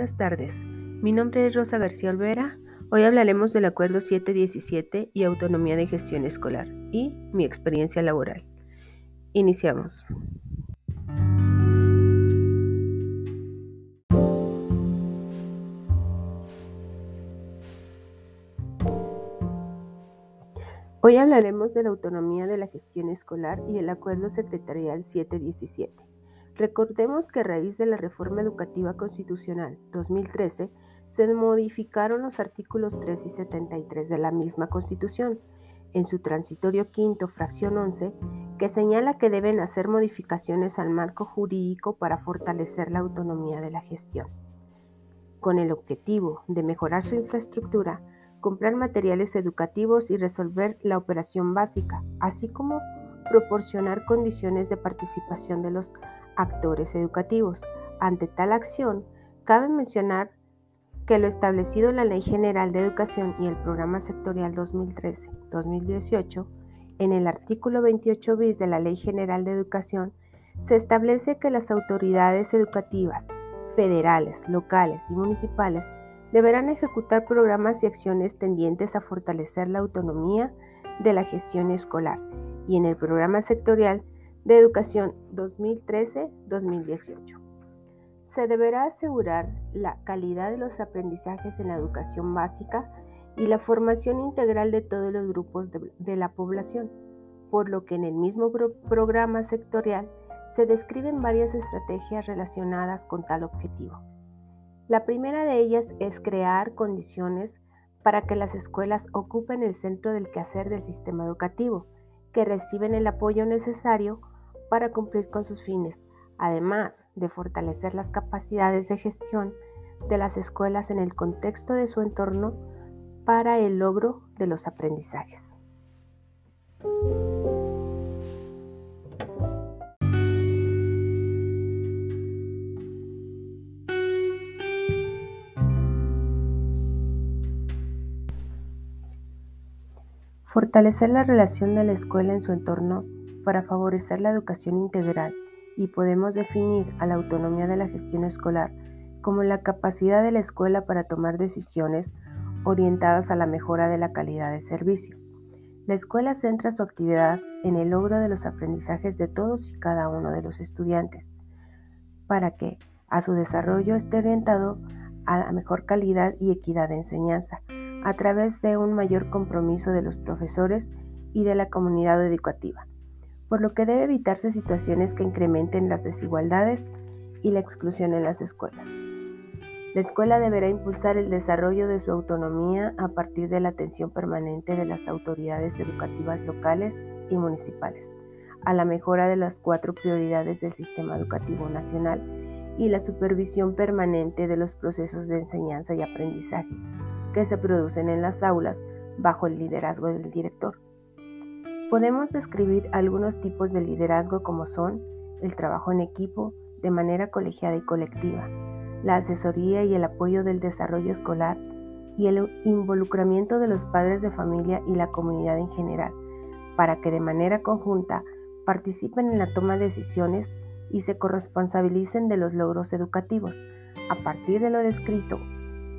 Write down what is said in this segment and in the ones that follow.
Buenas tardes, mi nombre es Rosa García Olvera. Hoy hablaremos del Acuerdo 717 y Autonomía de Gestión Escolar y mi experiencia laboral. Iniciamos. Hoy hablaremos de la autonomía de la gestión escolar y el Acuerdo Secretarial 717. Recordemos que a raíz de la Reforma Educativa Constitucional 2013 se modificaron los artículos 3 y 73 de la misma Constitución, en su transitorio quinto, fracción 11, que señala que deben hacer modificaciones al marco jurídico para fortalecer la autonomía de la gestión, con el objetivo de mejorar su infraestructura, comprar materiales educativos y resolver la operación básica, así como proporcionar condiciones de participación de los actores educativos. Ante tal acción, cabe mencionar que lo establecido en la Ley General de Educación y el Programa Sectorial 2013-2018, en el artículo 28 bis de la Ley General de Educación, se establece que las autoridades educativas, federales, locales y municipales deberán ejecutar programas y acciones tendientes a fortalecer la autonomía de la gestión escolar y en el programa sectorial de educación 2013-2018. Se deberá asegurar la calidad de los aprendizajes en la educación básica y la formación integral de todos los grupos de, de la población, por lo que en el mismo programa sectorial se describen varias estrategias relacionadas con tal objetivo. La primera de ellas es crear condiciones para que las escuelas ocupen el centro del quehacer del sistema educativo, que reciben el apoyo necesario para cumplir con sus fines, además de fortalecer las capacidades de gestión de las escuelas en el contexto de su entorno para el logro de los aprendizajes. Fortalecer la relación de la escuela en su entorno para favorecer la educación integral y podemos definir a la autonomía de la gestión escolar como la capacidad de la escuela para tomar decisiones orientadas a la mejora de la calidad del servicio. La escuela centra su actividad en el logro de los aprendizajes de todos y cada uno de los estudiantes, para que a su desarrollo esté orientado a la mejor calidad y equidad de enseñanza, a través de un mayor compromiso de los profesores y de la comunidad educativa, por lo que debe evitarse situaciones que incrementen las desigualdades y la exclusión en las escuelas. La escuela deberá impulsar el desarrollo de su autonomía a partir de la atención permanente de las autoridades educativas locales y municipales, a la mejora de las cuatro prioridades del sistema educativo nacional y la supervisión permanente de los procesos de enseñanza y aprendizaje, que se producen en las aulas bajo el liderazgo del director. Podemos describir algunos tipos de liderazgo como son el trabajo en equipo de manera colegiada y colectiva, la asesoría y el apoyo del desarrollo escolar y el involucramiento de los padres de familia y la comunidad en general, para que de manera conjunta participen en la toma de decisiones y se corresponsabilicen de los logros educativos. A partir de lo descrito,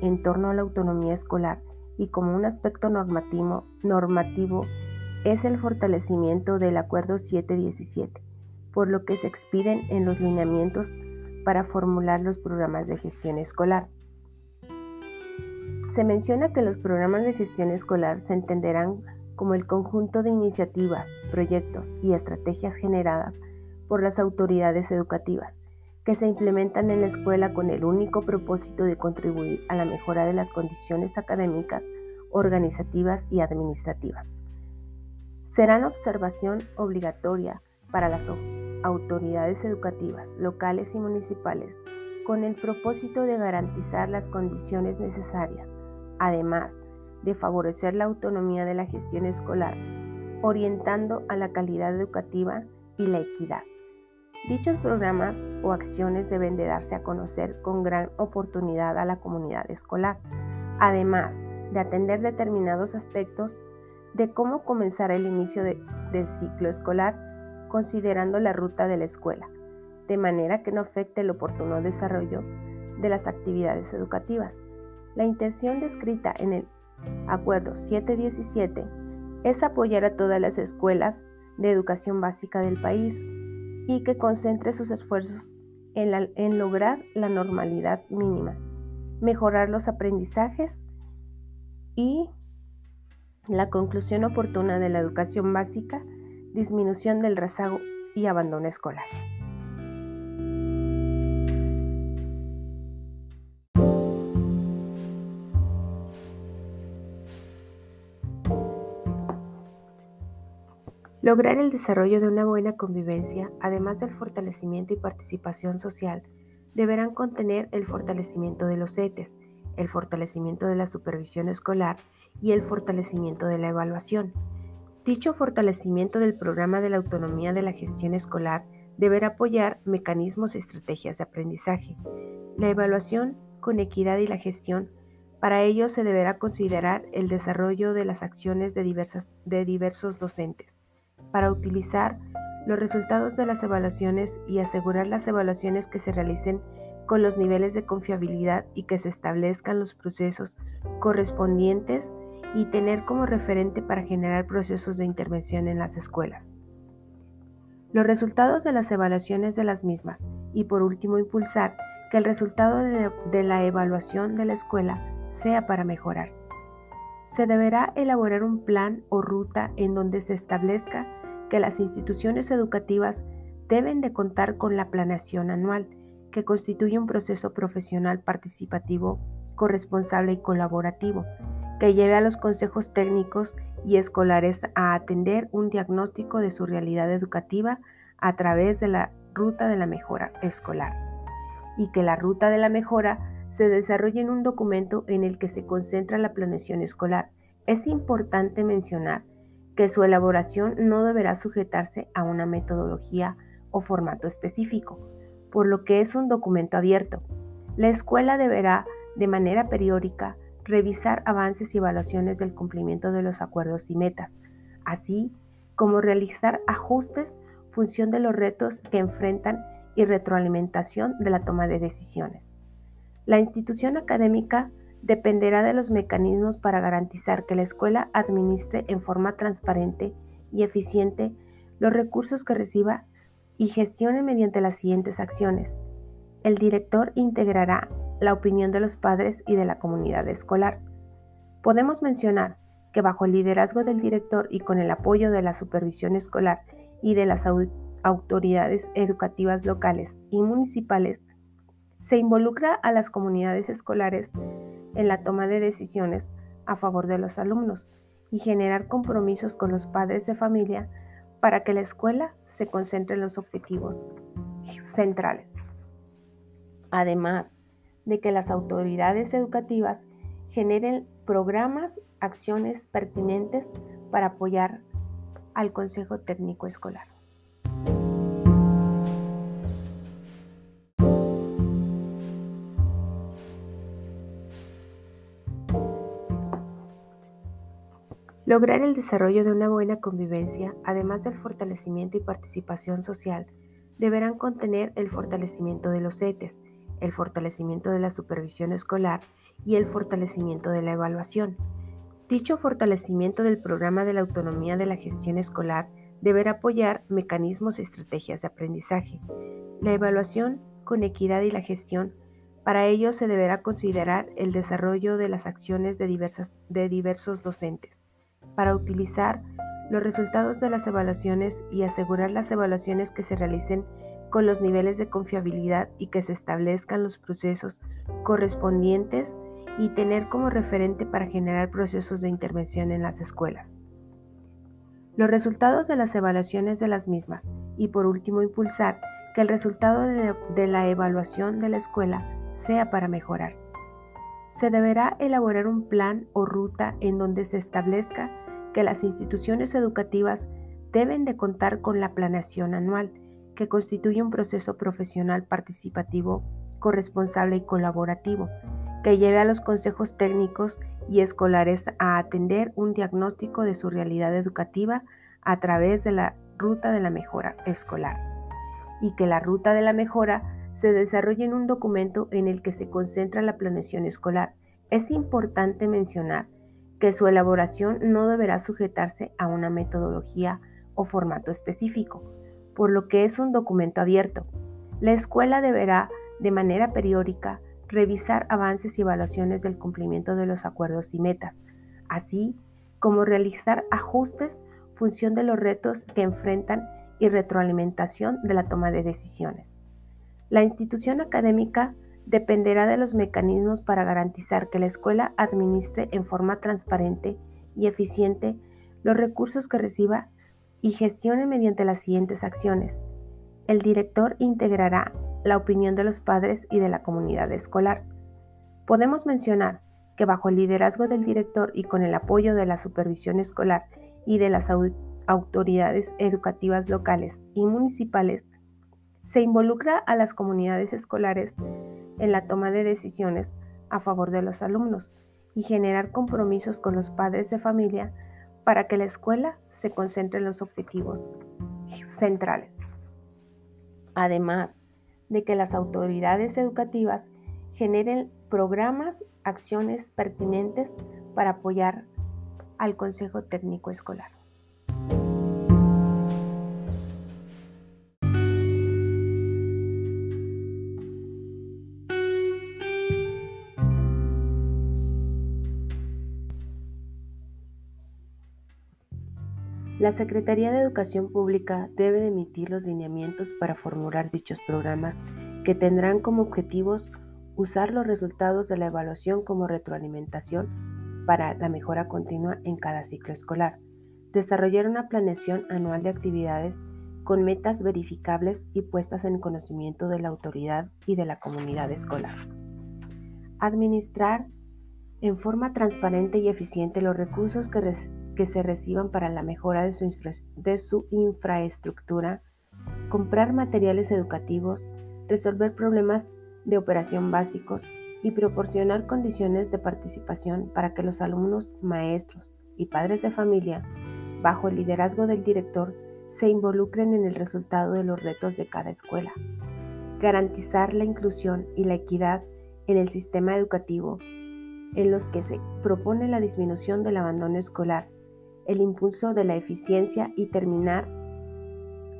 en torno a la autonomía escolar y como un aspecto normativo, normativo es el fortalecimiento del Acuerdo 717, por lo que se expiden en los lineamientos para formular los programas de gestión escolar. Se menciona que los programas de gestión escolar se entenderán como el conjunto de iniciativas, proyectos y estrategias generadas por las autoridades educativas que se implementan en la escuela con el único propósito de contribuir a la mejora de las condiciones académicas, organizativas y administrativas. Serán observación obligatoria para las autoridades educativas locales y municipales con el propósito de garantizar las condiciones necesarias, además de favorecer la autonomía de la gestión escolar, orientando a la calidad educativa y la equidad. Dichos programas o acciones deben de darse a conocer con gran oportunidad a la comunidad escolar, además de atender determinados aspectos de cómo comenzar el inicio del ciclo escolar considerando la ruta de la escuela, de manera que no afecte el oportuno desarrollo de las actividades educativas. La intención descrita en el Acuerdo 717 es apoyar a todas las escuelas de educación básica del país y que concentre sus esfuerzos en, lograr la normalidad mínima, mejorar los aprendizajes y la conclusión oportuna de la educación básica, disminución del rezago y abandono escolar. Lograr el desarrollo de una buena convivencia, además del fortalecimiento y participación social, deberán contener el fortalecimiento de los ETES, el fortalecimiento de la supervisión escolar y el fortalecimiento de la evaluación. Dicho fortalecimiento del programa de la autonomía de la gestión escolar deberá apoyar mecanismos y estrategias de aprendizaje. La evaluación con equidad y la gestión, para ello se deberá considerar el desarrollo de las acciones de, diversas, de diversos docentes para utilizar los resultados de las evaluaciones y asegurar las evaluaciones que se realicen con los niveles de confiabilidad y que se establezcan los procesos correspondientes y tener como referente para generar procesos de intervención en las escuelas. Los resultados de las evaluaciones de las mismas y por último impulsar que el resultado de, la evaluación de la escuela sea para mejorar. Se deberá elaborar un plan o ruta en donde se establezca que las instituciones educativas deben de contar con la planeación anual, que constituye un proceso profesional participativo, corresponsable y colaborativo, que lleve a los consejos técnicos y escolares a atender un diagnóstico de su realidad educativa a través de la ruta de la mejora escolar, y que la ruta de la mejora se desarrolle en un documento en el que se concentra la planeación escolar. Es importante mencionar que su elaboración no deberá sujetarse a una metodología o formato específico, por lo que es un documento abierto. La escuela deberá, de manera periódica, revisar avances y evaluaciones del cumplimiento de los acuerdos y metas, así como realizar ajustes función de los retos que enfrentan y retroalimentación de la toma de decisiones. La institución académica dependerá de los mecanismos para garantizar que la escuela administre en forma transparente y eficiente los recursos que reciba y gestione mediante las siguientes acciones. El director integrará la opinión de los padres y de la comunidad escolar. Podemos mencionar que bajo el liderazgo del director y con el apoyo de la supervisión escolar y de las autoridades educativas locales y municipales, se involucra a las comunidades escolares en la toma de decisiones a favor de los alumnos y generar compromisos con los padres de familia para que la escuela se concentre en los objetivos centrales. Además de que las autoridades educativas generen programas, acciones pertinentes para apoyar al Consejo Técnico Escolar. Lograr el desarrollo de una buena convivencia, además del fortalecimiento y participación social, deberán contener el fortalecimiento de los ETES, el fortalecimiento de la supervisión escolar y el fortalecimiento de la evaluación. Dicho fortalecimiento del programa de la autonomía de la gestión escolar deberá apoyar mecanismos y estrategias de aprendizaje. La evaluación con equidad y la gestión, para ello se deberá considerar el desarrollo de las acciones de, de diversos docentes para utilizar los resultados de las evaluaciones y asegurar las evaluaciones que se realicen con los niveles de confiabilidad y que se establezcan los procesos correspondientes y tener como referente para generar procesos de intervención en las escuelas. Los resultados de las evaluaciones de las mismas y por último impulsar que el resultado de, la evaluación de la escuela sea para mejorar. Se deberá elaborar un plan o ruta en donde se establezca que las instituciones educativas deben de contar con la planeación anual, que constituye un proceso profesional participativo, corresponsable y colaborativo, que lleve a los consejos técnicos y escolares a atender un diagnóstico de su realidad educativa a través de la ruta de la mejora escolar, y que la ruta de la mejora se desarrolla en un documento en el que se concentra la planeación escolar. Es importante mencionar que su elaboración no deberá sujetarse a una metodología o formato específico, por lo que es un documento abierto. La escuela deberá, de manera periódica, revisar avances y evaluaciones del cumplimiento de los acuerdos y metas, así como realizar ajustes función de los retos que enfrentan y retroalimentación de la toma de decisiones. La institución académica dependerá de los mecanismos para garantizar que la escuela administre en forma transparente y eficiente los recursos que reciba y gestione mediante las siguientes acciones. El director integrará la opinión de los padres y de la comunidad escolar. Podemos mencionar que bajo el liderazgo del director y con el apoyo de la supervisión escolar y de las autoridades educativas locales y municipales, se involucra a las comunidades escolares en la toma de decisiones a favor de los alumnos y generar compromisos con los padres de familia para que la escuela se concentre en los objetivos centrales. Además de que las autoridades educativas generen programas, acciones pertinentes para apoyar al Consejo Técnico Escolar. La Secretaría de Educación Pública debe emitir los lineamientos para formular dichos programas que tendrán como objetivos usar los resultados de la evaluación como retroalimentación para la mejora continua en cada ciclo escolar, desarrollar una planeación anual de actividades con metas verificables y puestas en conocimiento de la autoridad y de la comunidad escolar. Administrar en forma transparente y eficiente los recursos que, que se reciban para la mejora de su, de su infraestructura, comprar materiales educativos, resolver problemas de operación básicos y proporcionar condiciones de participación para que los alumnos, maestros y padres de familia, bajo el liderazgo del director, se involucren en el resultado de los retos de cada escuela. Garantizar la inclusión y la equidad en el sistema educativo, en los que se propone la disminución del abandono escolar el impulso de la eficiencia y terminar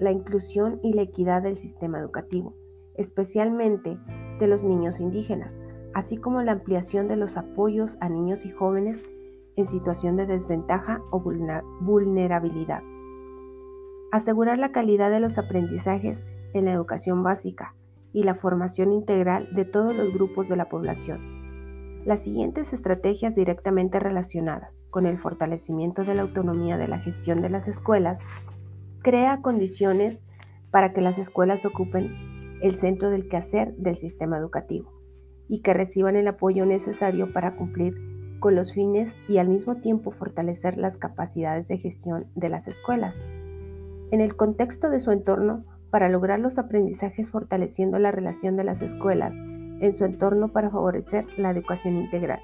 la inclusión y la equidad del sistema educativo, especialmente de los niños indígenas, así como la ampliación de los apoyos a niños y jóvenes en situación de desventaja o vulnerabilidad. Asegurar la calidad de los aprendizajes en la educación básica y la formación integral de todos los grupos de la población. Las siguientes estrategias directamente relacionadas con el fortalecimiento de la autonomía de la gestión de las escuelas, crea condiciones para que las escuelas ocupen el centro del quehacer del sistema educativo y que reciban el apoyo necesario para cumplir con los fines y al mismo tiempo fortalecer las capacidades de gestión de las escuelas. En el contexto de su entorno, para lograr los aprendizajes fortaleciendo la relación de las escuelas en su entorno para favorecer la educación integral.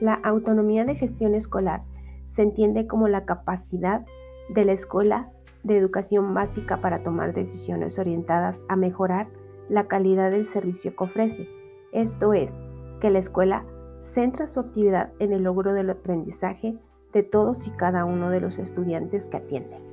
La autonomía de gestión escolar se entiende como la capacidad de la escuela de educación básica para tomar decisiones orientadas a mejorar la calidad del servicio que ofrece. Esto es, que la escuela centra su actividad en el logro del aprendizaje de todos y cada uno de los estudiantes que atienden.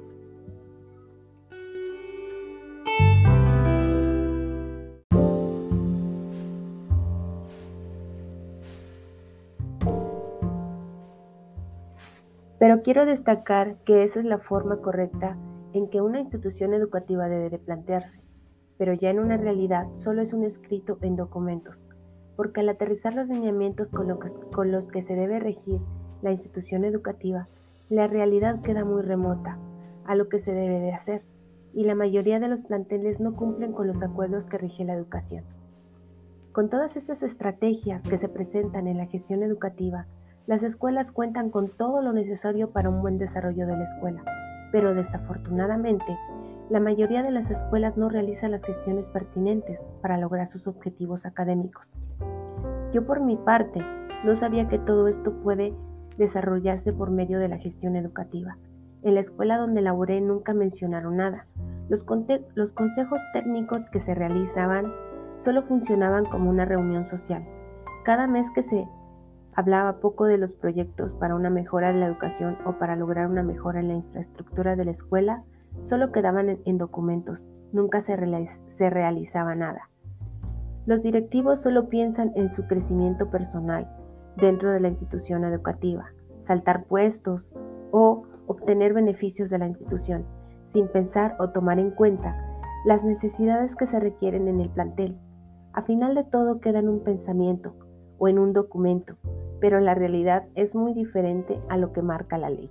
Pero quiero destacar que esa es la forma correcta en que una institución educativa debe de plantearse, pero ya en una realidad solo es un escrito en documentos, porque al aterrizar los lineamientos con, los que se debe regir la institución educativa, la realidad queda muy remota a lo que se debe de hacer, y la mayoría de los planteles no cumplen con los acuerdos que rige la educación. Con todas estas estrategias que se presentan en la gestión educativa, las escuelas cuentan con todo lo necesario para un buen desarrollo de la escuela, pero desafortunadamente, la mayoría de las escuelas no realizan las gestiones pertinentes para lograr sus objetivos académicos. Yo por mi parte no sabía que todo esto puede desarrollarse por medio de la gestión educativa. En la escuela donde laboré nunca mencionaron nada. Los, los consejos técnicos que se realizaban solo funcionaban como una reunión social. Cada mes que se hablaba poco de los proyectos para una mejora de la educación o para lograr una mejora en la infraestructura de la escuela, solo quedaban en, documentos, nunca se, realizaba nada. Los directivos solo piensan en su crecimiento personal dentro de la institución educativa, saltar puestos o obtener beneficios de la institución, sin pensar o tomar en cuenta las necesidades que se requieren en el plantel. A final de todo queda en un pensamiento o en un documento, pero la realidad es muy diferente a lo que marca la ley.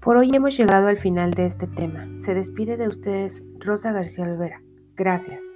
Por hoy hemos llegado al final de este tema. Se despide de ustedes Rosa García Olvera. Gracias.